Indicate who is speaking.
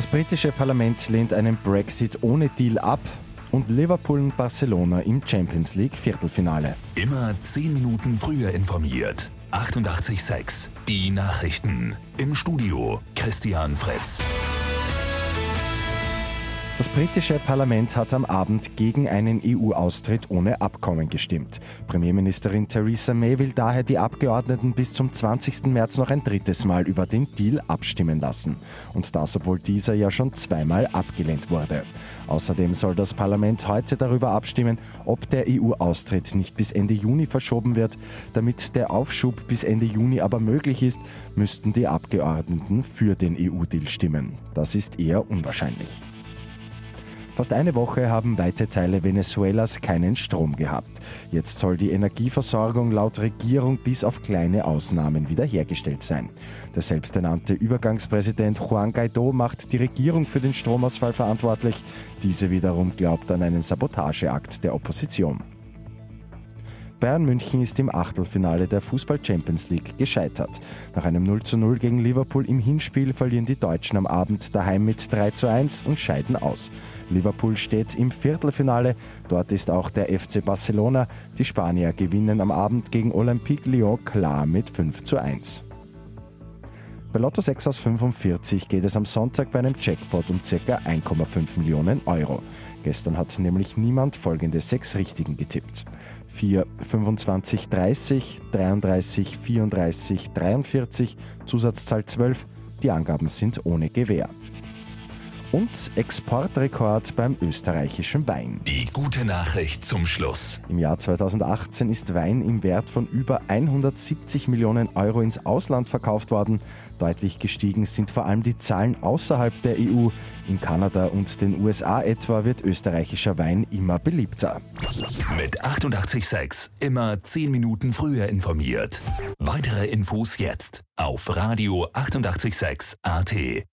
Speaker 1: Das britische Parlament lehnt einen Brexit ohne Deal ab und Liverpool und Barcelona im Champions League Viertelfinale.
Speaker 2: Immer 10 Minuten früher informiert. 88.6 Die Nachrichten. Im Studio Christian Fritz.
Speaker 1: Das britische Parlament hat am Abend gegen einen EU-Austritt ohne Abkommen gestimmt. Premierministerin Theresa May will daher die Abgeordneten bis zum 20. März noch ein drittes Mal über den Deal abstimmen lassen. Und das, obwohl dieser ja schon zweimal abgelehnt wurde. Außerdem soll das Parlament heute darüber abstimmen, ob der EU-Austritt nicht bis Ende Juni verschoben wird. Damit der Aufschub bis Ende Juni aber möglich ist, müssten die Abgeordneten für den EU-Deal stimmen. Das ist eher unwahrscheinlich. Fast eine Woche haben weite Teile Venezuelas keinen Strom gehabt. Jetzt soll die Energieversorgung laut Regierung bis auf kleine Ausnahmen wiederhergestellt sein. Der selbsternannte Übergangspräsident Juan Guaido macht die Regierung für den Stromausfall verantwortlich. Diese wiederum glaubt an einen Sabotageakt der Opposition. Bayern München ist im Achtelfinale der Fußball Champions League gescheitert. Nach einem 0 zu 0 gegen Liverpool im Hinspiel verlieren die Deutschen am Abend daheim mit 3 zu 1 und scheiden aus. Liverpool steht im Viertelfinale, dort ist auch der FC Barcelona. Die Spanier gewinnen am Abend gegen Olympique Lyon klar mit 5 zu 1. Bei Lotto 6 aus 45 geht es am Sonntag bei einem Jackpot um ca. 1,5 Millionen Euro. Gestern hat nämlich niemand folgende sechs Richtigen getippt. 4, 25, 30, 33, 34, 43, Zusatzzahl 12. Die Angaben sind ohne Gewähr und Exportrekord beim österreichischen Wein.
Speaker 2: Die gute Nachricht zum Schluss.
Speaker 1: Im Jahr 2018 ist Wein im Wert von über 170 Millionen Euro ins Ausland verkauft worden. Deutlich gestiegen sind vor allem die Zahlen außerhalb der EU. In Kanada und den USA etwa wird österreichischer Wein immer beliebter.
Speaker 2: Mit 886 immer 10 Minuten früher informiert. Weitere Infos jetzt auf Radio 886 AT.